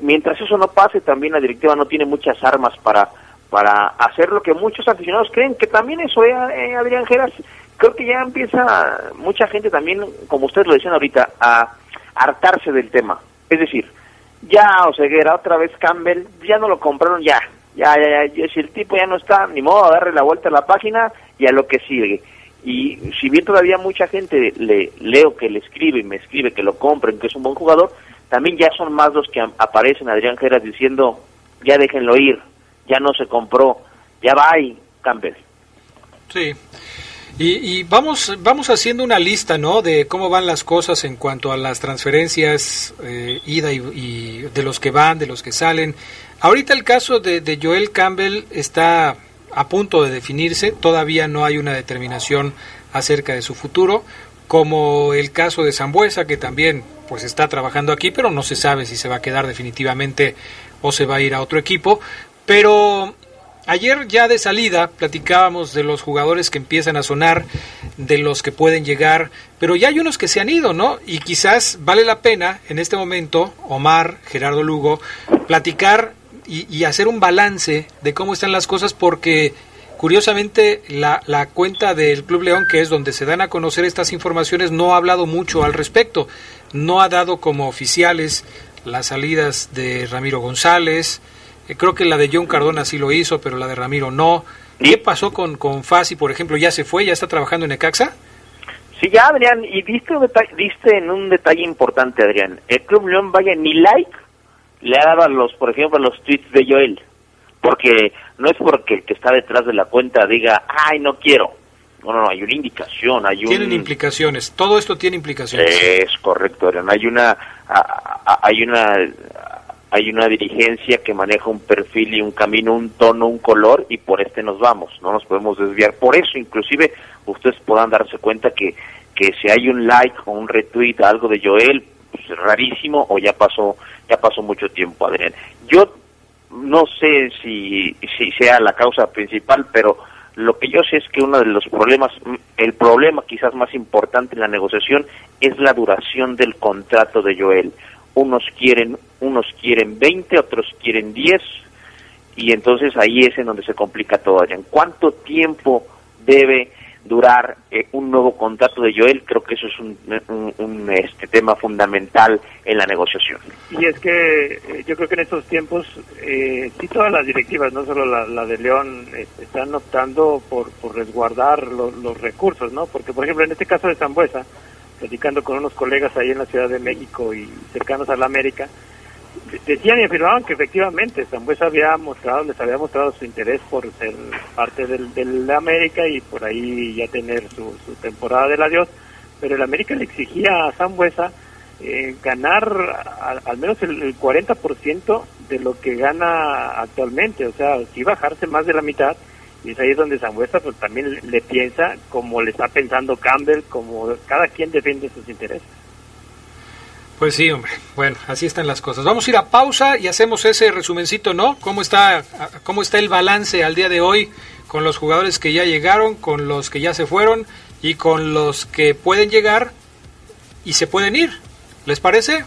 Mientras eso no pase, también la directiva no tiene muchas armas para para hacer lo que muchos aficionados creen, que también eso, eh, eh, Adrián Geras, creo que ya empieza mucha gente también, como ustedes lo decían ahorita, a hartarse del tema. Es decir, ya Oseguera, otra vez Campbell, ya no lo compraron, ya, ya, ya, ya, si el tipo ya no está, ni modo darle la vuelta a la página y a lo que sigue. Y si bien todavía mucha gente le leo que le escribe y me escribe que lo compren, que es un buen jugador, también ya son más los que aparecen, Adrián Geras, diciendo, ya déjenlo ir, ya no se compró, ya va ahí Campbell. Sí. Y, vamos, vamos haciendo una lista, ¿no? De cómo van las cosas en cuanto a las transferencias, eh, ida y, de los que van, de los que salen. Ahorita el caso de, de, Joel Campbell está a punto de definirse, todavía no hay una determinación acerca de su futuro, como el caso de Zambuesa, que también pues está trabajando aquí, pero no se sabe si se va a quedar definitivamente o se va a ir a otro equipo. Pero ayer ya de salida platicábamos de los jugadores que empiezan a sonar, de los que pueden llegar, pero ya hay unos que se han ido, ¿no? Y quizás vale la pena en este momento, Omar, Gerardo Lugo, platicar y, hacer un balance de cómo están las cosas porque curiosamente la, la, cuenta del Club León, que es donde se dan a conocer estas informaciones, no ha hablado mucho al respecto. No ha dado como oficiales las salidas de Ramiro González, creo que la de John Cardona sí lo hizo, pero la de Ramiro no. ¿Qué pasó con, con Fasi, por ejemplo? ¿Ya se fue? ¿Ya está trabajando en Ecaxa? Sí, ya, Adrián. Y diste, diste en un detalle importante, Adrián. El Club León, vaya, ni like le ha dado a los, por ejemplo, a los tweets de Joel. Porque no es porque el que está detrás de la cuenta diga, ay, no quiero. No, no, hay una indicación, hay un... Tienen implicaciones, todo esto tiene implicaciones. Es correcto, Adrián. Hay una, hay una hay una dirigencia que maneja un perfil y un camino, un tono, un color y por este nos vamos, no nos podemos desviar. Por eso inclusive ustedes puedan darse cuenta que, que si hay un like o un retweet, algo de Joel, pues es rarísimo o ya pasó, ya pasó mucho tiempo, Adrián. Yo no sé si, si sea la causa principal, pero lo que yo sé es que uno de los problemas, el problema quizás más importante en la negociación es la duración del contrato de Joel unos quieren, unos quieren 20, otros quieren 10, y entonces ahí es en donde se complica todo. ¿En cuánto tiempo debe durar eh, un nuevo contrato de Joel? Creo que eso es un, este, tema fundamental en la negociación. Y es que eh, yo creo que en estos tiempos, eh, sí todas las directivas, no solo la, de León, este, están optando por, por resguardar los recursos, ¿no? Porque, por ejemplo, en este caso de Zambuesa, platicando con unos colegas ahí en la Ciudad de México y cercanos a la América, decían y afirmaban que efectivamente Zambuesa había mostrado, les había mostrado su interés por ser parte del, del América y por ahí ya tener su, su temporada del adiós, pero el América le exigía a Zambuesa eh, ganar al menos el, el 40% de lo que gana actualmente, o sea, si bajarse más de la mitad y es ahí donde Zambuesa pues también le piensa como le está pensando Campbell, como cada quien defiende sus intereses. Pues sí, hombre. Bueno, así están las cosas. Vamos a ir a pausa y hacemos ese resumencito, ¿no? ¿Cómo está, cómo está el balance al día de hoy con los jugadores que ya llegaron, con los que ya se fueron y con los que pueden llegar y se pueden ir? ¿Les parece?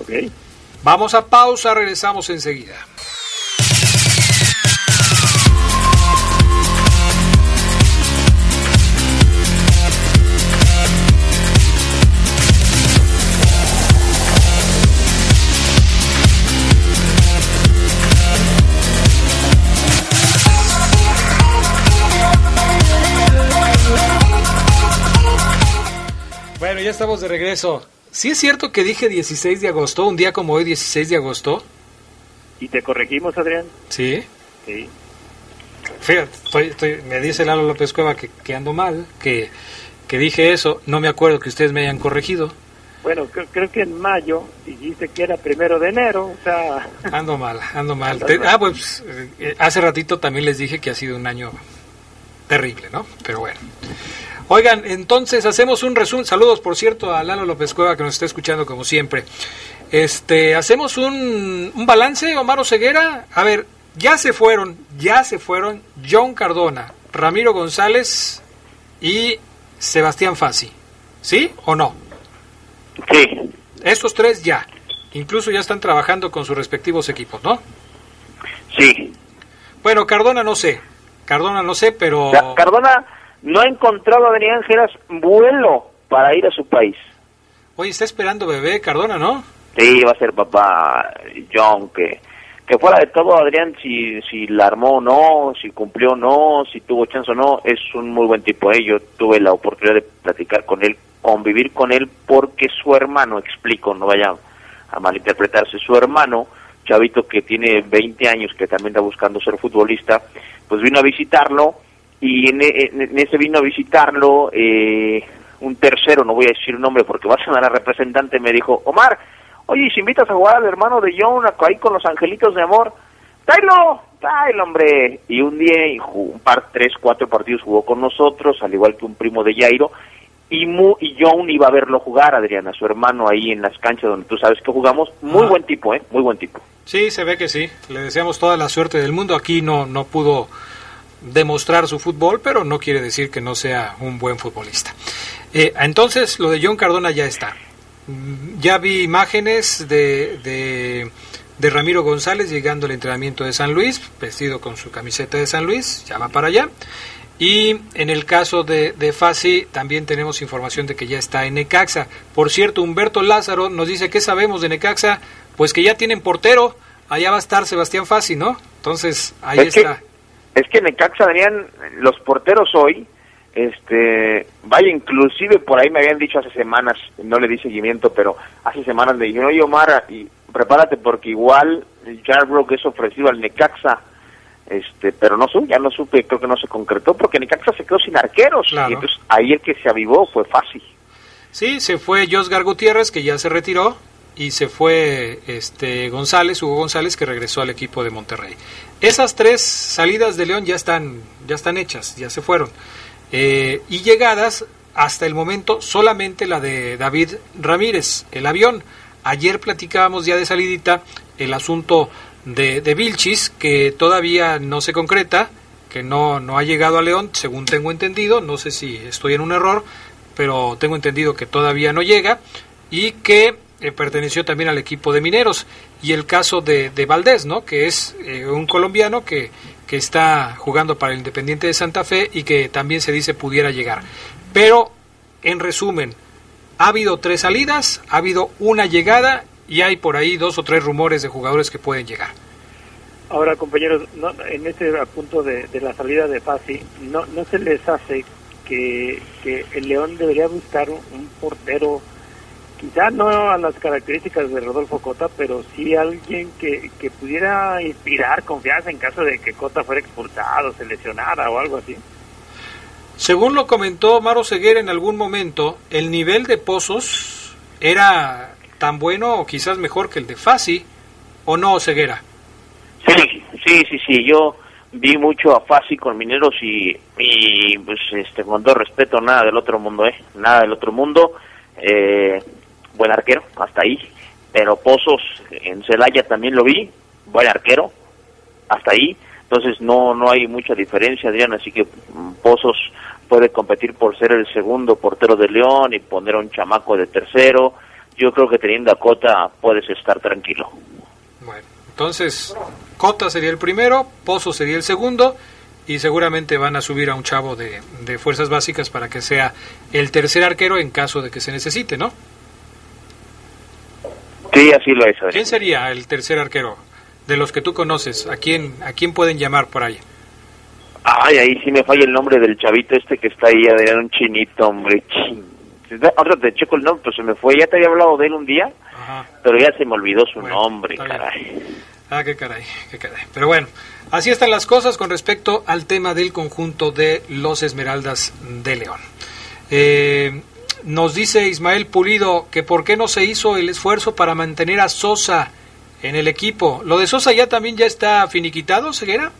Ok. Vamos a pausa, regresamos enseguida. Ya estamos de regreso. ¿Sí es cierto que dije 16 de agosto, un día como hoy, 16 de agosto? ¿Y te corregimos, Adrián? Sí. Sí. Fíjate, me dice Lalo López Cueva que, que ando mal, que, que dije eso. No me acuerdo que ustedes me hayan corregido. Bueno, creo, que en mayo dijiste que era primero de enero, o sea... Ando mal, ando mal. ah, pues eh, hace ratito también les dije que ha sido un año terrible, ¿no? Pero bueno. Oigan, entonces hacemos un resumen. Saludos, por cierto, a Lalo López Cueva que nos está escuchando como siempre. Este, hacemos un, un balance, Omar Ceguera. A ver, ya se fueron, ya se fueron John Cardona, Ramiro González y Sebastián Fassi. ¿Sí o no? Sí. Estos tres ya. Incluso ya están trabajando con sus respectivos equipos, ¿no? Sí. Bueno, Cardona no sé. Cardona no sé, pero... Cardona no ha encontrado a Adrián Geras vuelo para ir a su país. Oye, está esperando bebé Cardona, ¿no? Sí, va a ser papá John, que, que fuera de todo, Adrián, si, si la armó o no, si cumplió o no, si tuvo chance o no, es un muy buen tipo. ¿eh? Yo tuve la oportunidad de platicar con él convivir con él porque su hermano, explico, no vaya a malinterpretarse, su hermano, chavito que tiene 20 años, que también está buscando ser futbolista, pues vino a visitarlo y en, ese vino a visitarlo eh, un tercero, no voy a decir un nombre porque va a ser la representante, me dijo, Omar, oye, si invitas a jugar al hermano de John ahí con los angelitos de amor, tráelo, tráelo, hombre. Y un día, un par, tres, cuatro partidos jugó con nosotros, al igual que un primo de Jairo, y, y John iba a verlo jugar, Adriana, su hermano ahí en las canchas donde tú sabes que jugamos. Muy buen tipo, ¿eh? Muy buen tipo. Sí, se ve que sí. Le deseamos toda la suerte del mundo. Aquí no, no pudo demostrar su fútbol, pero no quiere decir que no sea un buen futbolista. Eh, entonces, lo de John Cardona ya está. Mm, ya vi imágenes de, de, de Ramiro González llegando al entrenamiento de San Luis, vestido con su camiseta de San Luis, ya va para allá. Y en el caso de, de Fasi también tenemos información de que ya está en Necaxa. Por cierto, Humberto Lázaro nos dice que sabemos de Necaxa, pues que ya tienen portero, allá va a estar Sebastián Fasi, ¿no? Entonces, ahí está. Es que Necaxa, Adrián, los porteros hoy, este, vaya, inclusive por ahí me habían dicho hace semanas, no le di seguimiento, pero hace semanas le dijeron, oye Omar, y prepárate porque igual Jarbrook es ofrecido al Necaxa este pero no supe, ya no supe, creo que no se concretó porque Necaxa se quedó sin arqueros. Y entonces ahí el que se avivó fue fácil. Sí, se fue Josgar Gutiérrez que ya se retiró y se fue este González, Hugo González que regresó al equipo de Monterrey. Esas tres salidas de León ya están ya están hechas, ya se fueron. Eh, y llegadas hasta el momento solamente la de David Ramírez, el avión. Ayer platicábamos ya de salidita el asunto de, de Vilchis, que todavía no se concreta, que no, no ha llegado a León, según tengo entendido, no sé si estoy en un error, pero tengo entendido que todavía no llega, y que eh, perteneció también al equipo de Mineros. Y el caso de, de Valdés, ¿no? que es eh, un colombiano que, que está jugando para el Independiente de Santa Fe y que también se dice pudiera llegar. Pero, en resumen, ha habido tres salidas, ha habido una llegada y hay por ahí dos o tres rumores de jugadores que pueden llegar. Ahora, compañeros, en este punto de, la salida de Fasi, ¿no, ¿no se les hace que, el León debería buscar un, portero, quizá no a las características de Rodolfo Cota, pero sí alguien que, que pudiera inspirar confianza en caso de que Cota fuera expulsado, se lesionara o algo así? Según lo comentó Maro Seguer en algún momento, el nivel de Pozos era tan bueno o quizás mejor que el de Fasi, ¿o no, Ceguera? Sí, sí, sí, sí, yo vi mucho a Fasi con Mineros y, y pues este con todo respeto nada del otro mundo, eh, nada del otro mundo, eh, buen arquero, hasta ahí, pero Pozos en Celaya también lo vi, buen arquero, hasta ahí, entonces no no hay mucha diferencia, Adrián, así que mm, Pozos puede competir por ser el segundo portero de León y poner a un chamaco de tercero, yo creo que teniendo a Cota puedes estar tranquilo. Bueno, entonces Cota sería el primero, Pozo sería el segundo y seguramente van a subir a un chavo de, de fuerzas básicas para que sea el tercer arquero en caso de que se necesite, ¿no? Sí, así lo es. ¿Quién sería el tercer arquero de los que tú conoces? ¿A quién, a quién pueden llamar por ahí? Ay, ahí sí me falla el nombre del chavito este que está ahí, Adrián, un chinito, hombre, Ahora te checo el nombre, pues se me fue. Ya te había hablado de él un día, pero ya se me olvidó su nombre, caray. Ah, qué caray, qué caray. Pero bueno, así están las cosas con respecto al tema del conjunto de los Esmeraldas de León. Eh, nos dice Ismael Pulido que por qué no se hizo el esfuerzo para mantener a Sosa en el equipo. ¿Lo de Sosa ya también ya está finiquitado, Ceguera?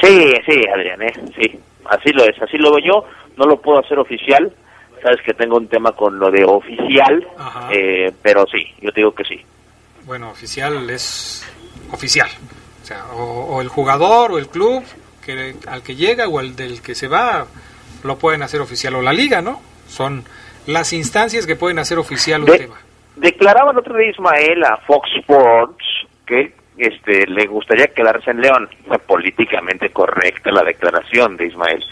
Sí, sí, Adrián, ¿eh? sí. Así lo es, así lo veo yo. No lo puedo hacer oficial. Sabes que tengo un tema con lo de oficial, eh, pero sí, yo te digo que sí. Bueno, oficial es oficial. O sea, o, el jugador o el club que, al que llega o el del que se va lo pueden hacer oficial o la liga, ¿no? Son las instancias que pueden hacer oficial un tema. Declaraba el otro día Ismael a Fox Sports que este le gustaría quedarse en León. Políticamente correcta la declaración de Ismael.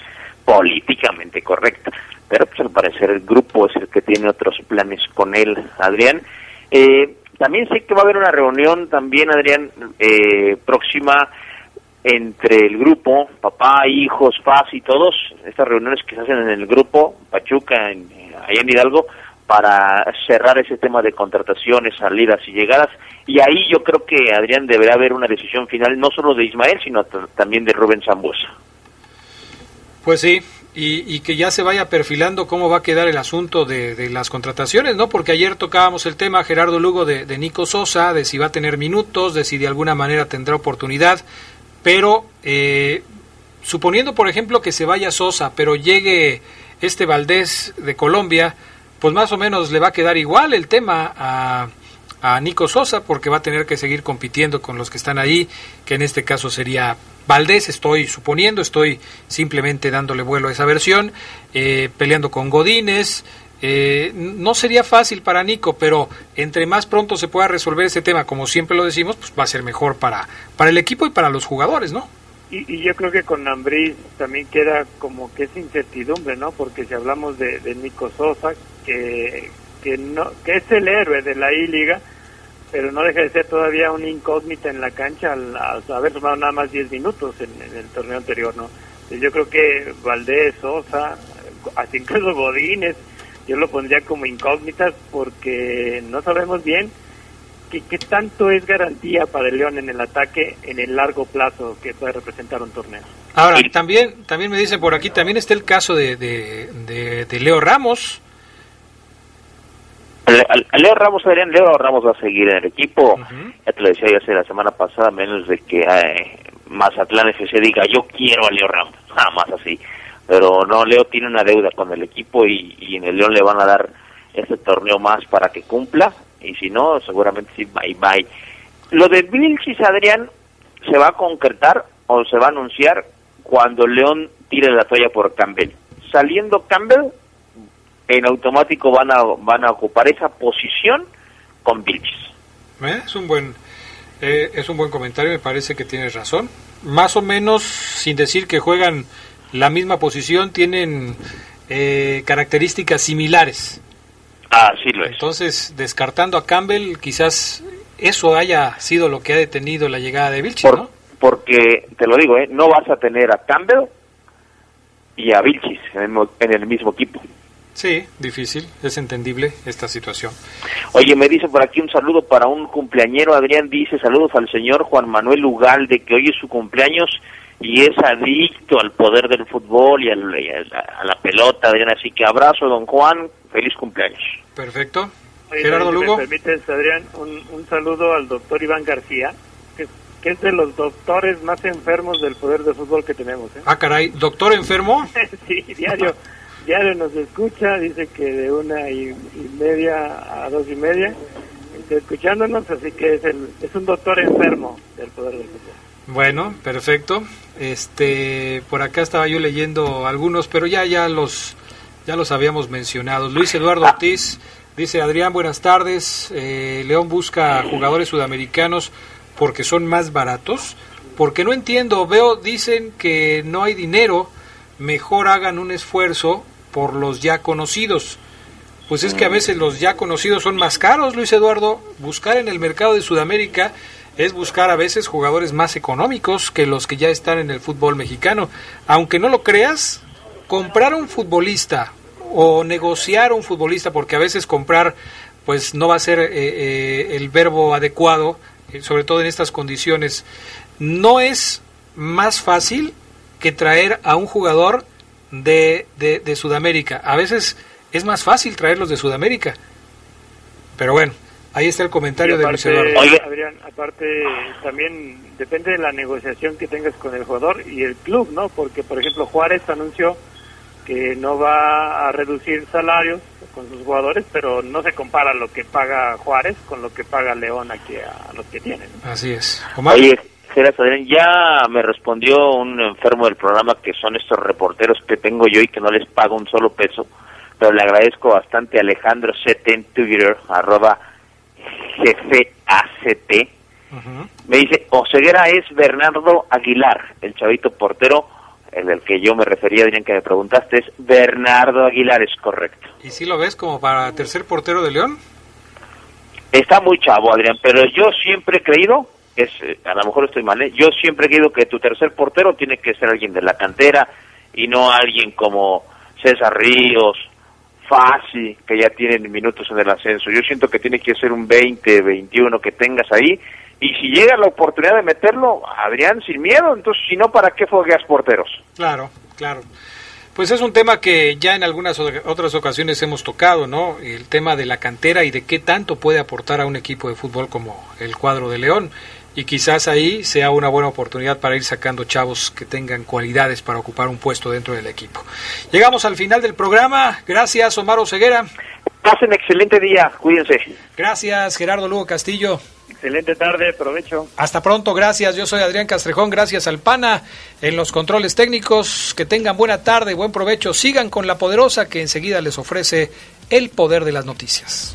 Políticamente correcta. Pero pues al parecer el grupo es el que tiene otros planes con él, Adrián. Eh, también sé que va a haber una reunión también, Adrián, eh, próxima entre el grupo, papá, hijos, paz y todos, estas reuniones que se hacen en el grupo, Pachuca, en, allá en Hidalgo, para cerrar ese tema de contrataciones, salidas y llegadas. Y ahí yo creo que, Adrián, deberá haber una decisión final, no solo de Ismael, sino también de Rubén Zambuesa. Pues sí, y, que ya se vaya perfilando cómo va a quedar el asunto de, las contrataciones, ¿no? Porque ayer tocábamos el tema, Gerardo Lugo, de, Nico Sosa, de si va a tener minutos, de si de alguna manera tendrá oportunidad. Pero eh, suponiendo, por ejemplo, que se vaya Sosa, pero llegue este Valdés de Colombia, pues más o menos le va a quedar igual el tema a, a Nico Sosa, porque va a tener que seguir compitiendo con los que están ahí, que en este caso sería Valdés, estoy suponiendo, estoy simplemente dándole vuelo a esa versión, eh, peleando con Godínez, eh, no sería fácil para Nico, pero entre más pronto se pueda resolver ese tema, como siempre lo decimos, pues va a ser mejor para, para el equipo y para los jugadores, ¿no? Y, yo creo que con Ambrí también queda como que es incertidumbre, ¿no? Porque si hablamos de, Nico Sosa, que, que, no, que es el héroe de la I-Liga, pero no deja de ser todavía una incógnita en la cancha al, haber tomado nada más 10 minutos en, el torneo anterior, ¿no? Yo creo que Valdés, Sosa, así incluso Godínez, yo lo pondría como incógnitas porque no sabemos bien qué, qué tanto es garantía para el León en el ataque en el largo plazo que puede representar un torneo. Ahora, también, también me dicen por aquí, también está el caso de, de, de, Leo Ramos. Leo Ramos, Adrián, Leo Ramos va a seguir en el equipo. Ya te lo decía ya hace la semana pasada, menos de que eh, Mazatlán FC diga yo quiero a Leo Ramos, nada más así pero no, Leo tiene una deuda con el equipo y, en el León le van a dar este torneo más para que cumpla y si no, seguramente sí, bye bye. Lo de Vilchis, Adrián, se va a concretar o se va a anunciar cuando León tire la toalla por Campbell. Saliendo Campbell, en automático van a, van a ocupar esa posición con Vilchis. Eh, es un buen eh, es un buen comentario, me parece que tienes razón. Más o menos, sin decir que juegan la misma posición tienen eh, características similares. Ah, sí lo es. Entonces, descartando a Campbell, quizás eso haya sido lo que ha detenido la llegada de Vilchis, ¿no? Porque, te lo digo, ¿eh? no vas a tener a Campbell y a Vilchis en el, mismo equipo. Sí, difícil, es entendible esta situación. Oye, me dice por aquí un saludo para un cumpleañero, Adrián dice saludos al señor Juan Manuel Ugalde, que hoy es su cumpleaños y es adicto al poder del fútbol y, a la pelota, Adrián. Así que abrazo, don Juan, feliz cumpleaños. Perfecto. Gerardo Lugo. ¿Me permites, Adrián, un, saludo al doctor Iván García, que, es de los doctores más enfermos del poder del fútbol que tenemos. ¿eh? Ah, caray, ¿doctor enfermo? sí, diario, diario nos escucha, dice que de una y, media a dos y media está escuchándonos, así que es, el, es un doctor enfermo del poder del fútbol. Bueno, perfecto. Este, por acá estaba yo leyendo algunos, pero ya ya los ya los habíamos mencionado. Luis Eduardo Ortiz dice Adrián, buenas tardes. Eh, León busca jugadores sudamericanos porque son más baratos. Porque no entiendo, veo dicen que no hay dinero, mejor hagan un esfuerzo por los ya conocidos. Pues es que a veces los ya conocidos son más caros, Luis Eduardo. Buscar en el mercado de Sudamérica es buscar a veces jugadores más económicos que los que ya están en el fútbol mexicano. Aunque no lo creas, comprar un futbolista o negociar un futbolista, porque a veces comprar pues no va a ser eh, eh, el verbo adecuado, eh, sobre todo en estas condiciones, no es más fácil que traer a un jugador de, de, Sudamérica. A veces es más fácil traerlos de Sudamérica. Pero bueno, ahí está el comentario de Luis Eduardo. Adrián, aparte también depende de la negociación que tengas con el jugador y el club, ¿no? Porque, por ejemplo, Juárez anunció que no va a reducir salarios con sus jugadores, pero no se compara lo que paga Juárez con lo que paga León aquí a los que tienen. Así es. Oye, ya me respondió un enfermo del programa que son estos reporteros que tengo yo y que no les pago un solo peso, pero le agradezco bastante a Alejandro en Twitter, arroba GCACT. Me dice, Oseguera es Bernardo Aguilar, el chavito portero el del que yo me refería, dirían que me preguntaste, es Bernardo Aguilar, es correcto. ¿Y si lo ves como para tercer portero de León? Está muy chavo, Adrián, pero yo siempre he creído, es, eh, a lo mejor estoy mal, ¿eh? yo siempre he creído que tu tercer portero tiene que ser alguien de la cantera y no alguien como César Ríos, Fasi, que ya tienen minutos en el ascenso. Yo siento que tiene que ser un 20, 21 que tengas ahí y si llega la oportunidad de meterlo, Adrián, sin miedo, entonces si no, ¿para qué fogueas porteros? Claro, claro. Pues es un tema que ya en algunas otras ocasiones hemos tocado, ¿no? El tema de la cantera y de qué tanto puede aportar a un equipo de fútbol como el cuadro de León. Y quizás ahí sea una buena oportunidad para ir sacando chavos que tengan cualidades para ocupar un puesto dentro del equipo. Llegamos al final del programa. Gracias, Omar Oseguera. Pasen excelente día, cuídense. Gracias, Gerardo Lugo Castillo. Excelente tarde, provecho. Hasta pronto, gracias. Yo soy Adrián Castrejón, gracias al PANA en los controles técnicos. Que tengan buena tarde, buen provecho. Sigan con la poderosa que enseguida les ofrece el poder de las noticias.